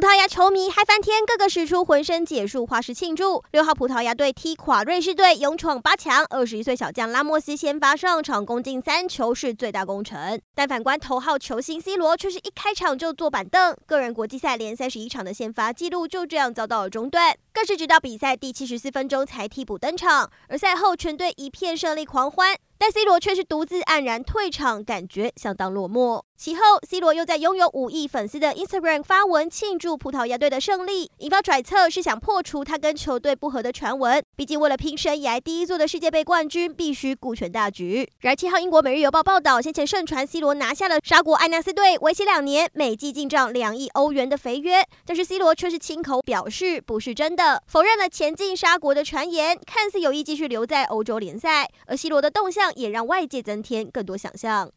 葡萄牙球迷嗨翻天，个个使出浑身解数花式庆祝。六号葡萄牙队踢垮瑞士队，勇闯八强。二十一岁小将拉莫斯先发上场，攻进三球是最大功臣。但反观头号球星 C 罗，却是一开场就坐板凳，个人国际赛连三十一场的先发纪录就这样遭到了中断，更是直到比赛第七十四分钟才替补登场。而赛后全队一片胜利狂欢。但 C 罗却是独自黯然退场，感觉相当落寞。其后，C 罗又在拥有五亿粉丝的 Instagram 发文庆祝葡萄牙队的胜利，引发揣测是想破除他跟球队不和的传闻。毕竟，为了拼生涯第一座的世界杯冠军，必须顾全大局。然而，七号英国《每日邮报》报道，先前盛传 C 罗拿下了沙国艾纳斯队为期两年、每季进账两亿欧元的肥约，但是 C 罗却是亲口表示不是真的，否认了前进沙国的传言，看似有意继续留在欧洲联赛。而 C 罗的动向。也让外界增添更多想象。